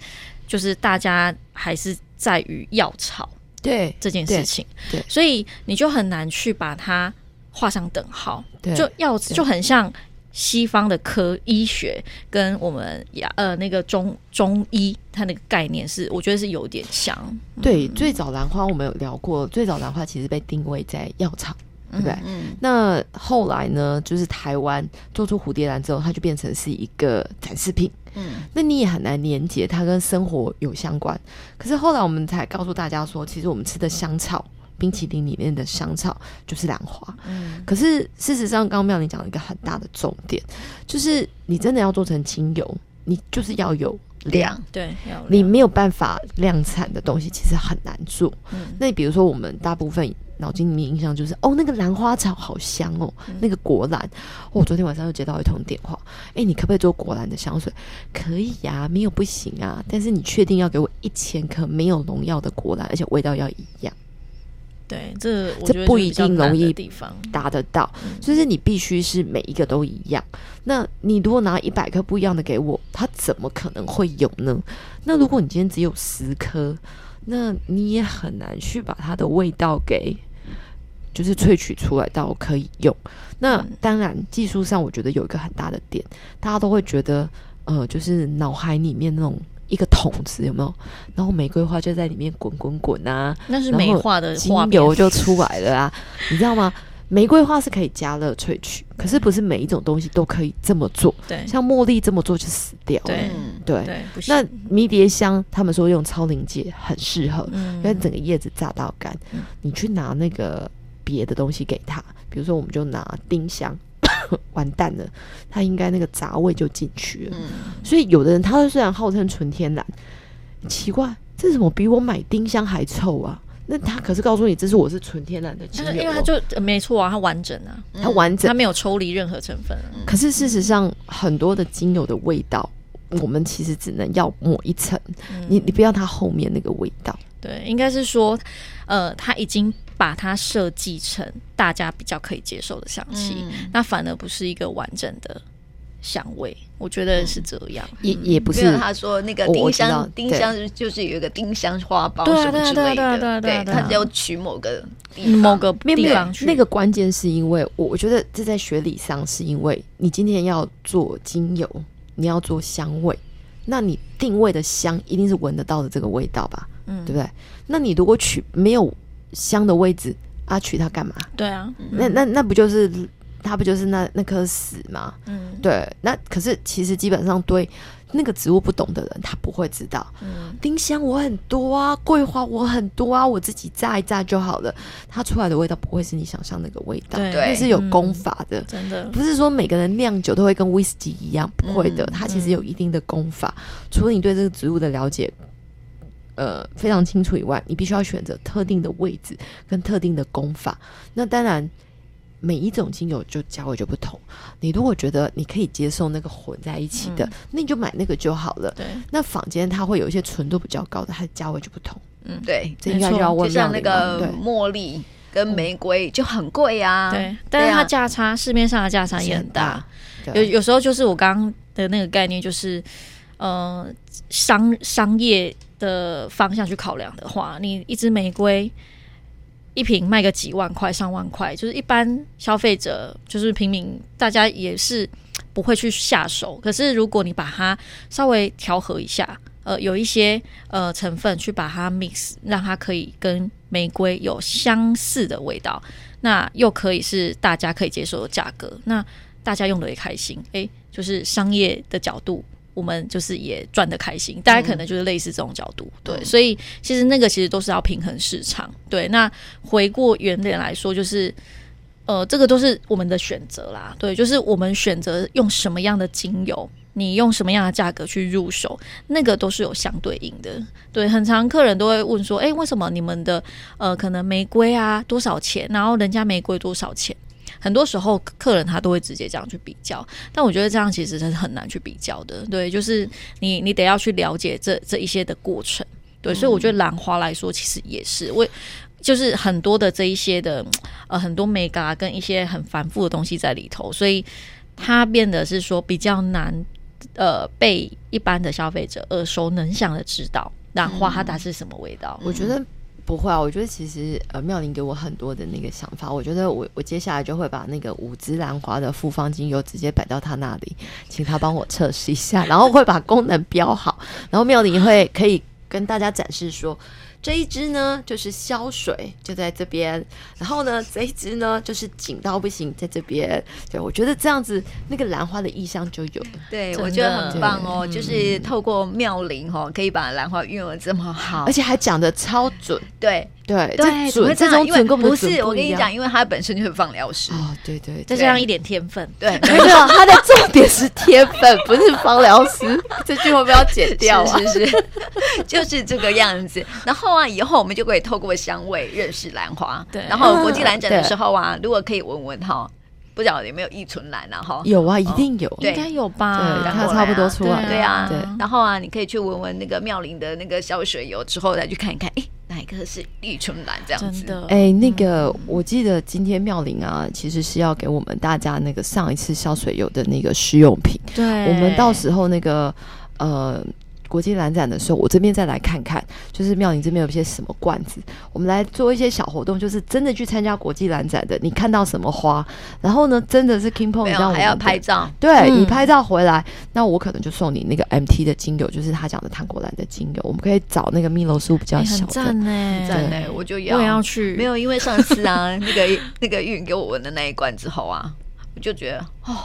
就是大家还是在于药草对这件事情，对，对，所以你就很难去把它画上等号，就药就很像。西方的科医学跟我们亚呃那个中中医，它那个概念是，我觉得是有点像。对，最早兰花我们有聊过，最早兰花其实被定位在药厂，对不对？嗯。那后来呢，就是台湾做出蝴蝶兰之后，它就变成是一个展示品。嗯。那你也很难连接它跟生活有相关。可是后来我们才告诉大家说，其实我们吃的香草。冰淇淋里面的香草就是兰花，嗯，可是事实上，刚刚妙玲讲了一个很大的重点，就是你真的要做成精油，你就是要有量，对，要你没有办法量产的东西，其实很难做。嗯，那比如说，我们大部分脑筋里面印象就是，哦，那个兰花草好香哦，嗯、那个果兰。我、哦、昨天晚上又接到一通电话，哎，你可不可以做果兰的香水？可以呀、啊，没有不行啊，但是你确定要给我一千颗没有农药的果兰，而且味道要一样。对，这这不一定容易达得到，就、嗯、是你必须是每一个都一样。那你如果拿一百颗不一样的给我，它怎么可能会有呢？那如果你今天只有十颗，那你也很难去把它的味道给就是萃取出来到可以用。那当然，技术上我觉得有一个很大的点，大家都会觉得，呃，就是脑海里面那种。一个桶子有没有？然后玫瑰花就在里面滚滚滚啊，那是美化的精油就出来了啊，<laughs> 你知道吗？玫瑰花是可以加热萃取，可是不是每一种东西都可以这么做。对，像茉莉这么做就死掉了。对对，对，那迷迭香他们说用超临界很适合，嗯，因为整个叶子榨到干，嗯。你去拿那个别的东西给他，比如说我们就拿丁香。<laughs> 完蛋了，他应该那个杂味就进去了。嗯，所以有的人他虽然号称纯天然，奇怪，这怎么比我买丁香还臭啊？那他可是告诉你，这是我是纯天然的精油，因为他就没错啊，它完整啊，它完整，它没有抽离任何成分。可是事实上，很多的精油的味道，我们其实只能要抹一层，你你不要它后面那个味道。对，应该是说，呃，它已经。把它设计成大家比较可以接受的香气，嗯，那反而不是一个完整的香味。我觉得是这样，也也不是。他说那个丁香，丁香就是有一个丁香花苞什么之类的，对对对对对，对，他只要取某个某个地方去。那个关键是因为我我觉得这在学理上是因为你今天要做精油，你要做香味，那你定位的香一定是闻得到的这个味道吧？嗯，对不对？那你如果取没有。香的位置啊，取它干嘛？对啊，那那那不就是它不就是那那颗屎吗？嗯，对，那可是其实基本上对那个植物不懂的人，他不会知道。嗯，丁香我很多啊，桂花我很多啊，我自己榨一榨就好了，它出来的味道不会是你想象那个味道，对那是有功法的。真的不是说每个人酿酒都会跟威士忌一样，不会的，嗯它其实有一定的功法。除了你对这个植物的了解，呃，非常清楚以外，你必须要选择特定的位置跟特定的功法。那当然，每一种精油就价位就不同。你如果觉得你可以接受那个混在一起的，嗯那你就买那个就好了。对，那坊间它会有一些纯度比较高的，它的价位就不同。嗯，对，这应该就要问就像那个茉莉跟玫瑰就很贵啊。对，但是它价差，市面上的价差也很大。有有时候就是我刚刚的那个概念，就是呃商商业的方向去考量的话，你一支玫瑰一瓶卖个几万块、上万块，就是一般消费者就是平民，大家也是不会去下手。可是如果你把它稍微调和一下，呃，有一些呃成分去把它 mix，让它可以跟玫瑰有相似的味道，那又可以是大家可以接受的价格，那大家用的也开心，诶，就是商业的角度，我们就是也赚得开心，大家可能就是类似这种角度，对，所以其实那个其实都是要平衡市场，对。那回过原点来说，就是呃，这个都是我们的选择啦，对，就是我们选择用什么样的精油，你用什么样的价格去入手，那个都是有相对应的，对。很常客人都会问说，诶，为什么你们的呃可能玫瑰啊多少钱，然后人家玫瑰多少钱？很多时候，客人他都会直接这样去比较，但我觉得这样其实是很难去比较的。对，就是你你得要去了解这这一些的过程。对，所以我觉得兰花来说，其实也是为就是很多的这一些的呃很多美感跟一些很繁复的东西在里头，所以它变得是说比较难呃被一般的消费者耳熟能详的知道兰花它它是什么味道。我觉得不会啊，我觉得其实呃妙玲给我很多的那个想法，我觉得我我接下来就会把那个五支兰花的复方精油直接摆到他那里，请他帮我测试一下，然后会把功能标好，然后妙玲会可以跟大家展示说。这一支呢，就是消水，就在这边。然后呢，这一支呢，就是紧到不行，在这边。对，我觉得这样子，那个兰花的意象就有了。对，我觉得很棒哦，就是透过妙龄哈，可以把兰花运用的这么好，而且还讲的超准。对对对，这准这这种准跟不是我我跟你讲，因为他本身就是放疗师哦，对对，再加上一点天分，对，没有，他的重点是天分，<laughs> 不是放疗师。<laughs> 这句话不要剪掉啊！是是是，<laughs> 就是这个样子。然后啊，以后我们就可以透过香味认识兰花。对，然后国际兰展的时候啊，<laughs> 如果可以闻闻哈，不知道有没有异醇兰啊？哈，有啊，一定有，应该有吧？对，它差不多出来。对啊，对。然后啊，你可以去闻闻那个妙龄的那个消水油，之后再去看一看，哎，哪一个是异醇兰？这样子。的。哎，那个，我记得今天妙龄啊，其实是要给我们大家那个上一次消水油的那个试用品。对。我们到时候那个呃。国际兰展的时候，我这边再来看看，就是妙龄这边有些什么罐子，我们来做一些小活动，就是真的去参加国际兰展的，你看到什么花，然后呢，真的是 KingPo，然后还要拍照，对、嗯、你拍照回来，那我可能就送你那个 MT 的精油，就是他讲的糖果兰的精油，我们可以找那个蜜柔树比较小的，赞呢，赞呢，我就要，我也要去，没有，因为上次啊，<laughs> 那个那个玉云给我闻的那一罐之后啊，我就觉得哦。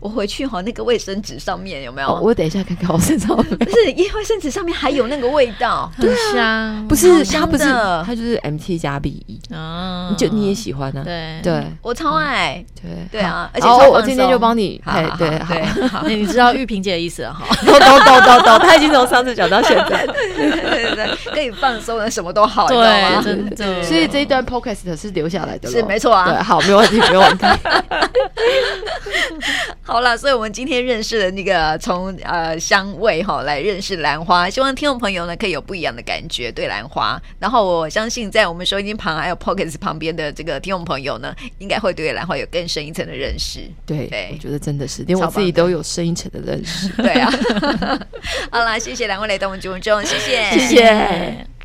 我回去哈，那个卫生纸上面有没有？哦、我等一下看看我身上。不是，因为卫生纸上面还有那个味道，<laughs> 很香。不是，它不是，它就是 MT 加 B 一啊，就你也喜欢呢？对对，我超爱。对对啊，而且我今天就帮你。对好，<laughs> 你知道玉萍姐的意思了哈？懂懂懂懂懂，她已经从上次讲到现在。对对对，可以放松了，什么都好，对，真的。所以这一段 Podcast 是留下来的，是没错啊。对，好，没问题，没问题。好了，所以我们今天认识了那个从呃香味哈来认识兰花，希望听众朋友呢可以有不一样的感觉对兰花。然后我相信在我们收音机旁还有 p o c k e t 旁边的这个听众朋友呢，应该会对兰花有更深一层的认识。对，对我觉得真的是连我自己都有深一层的认识。对啊，<laughs> 好了，谢谢两位来到我们节目中，谢谢，谢谢。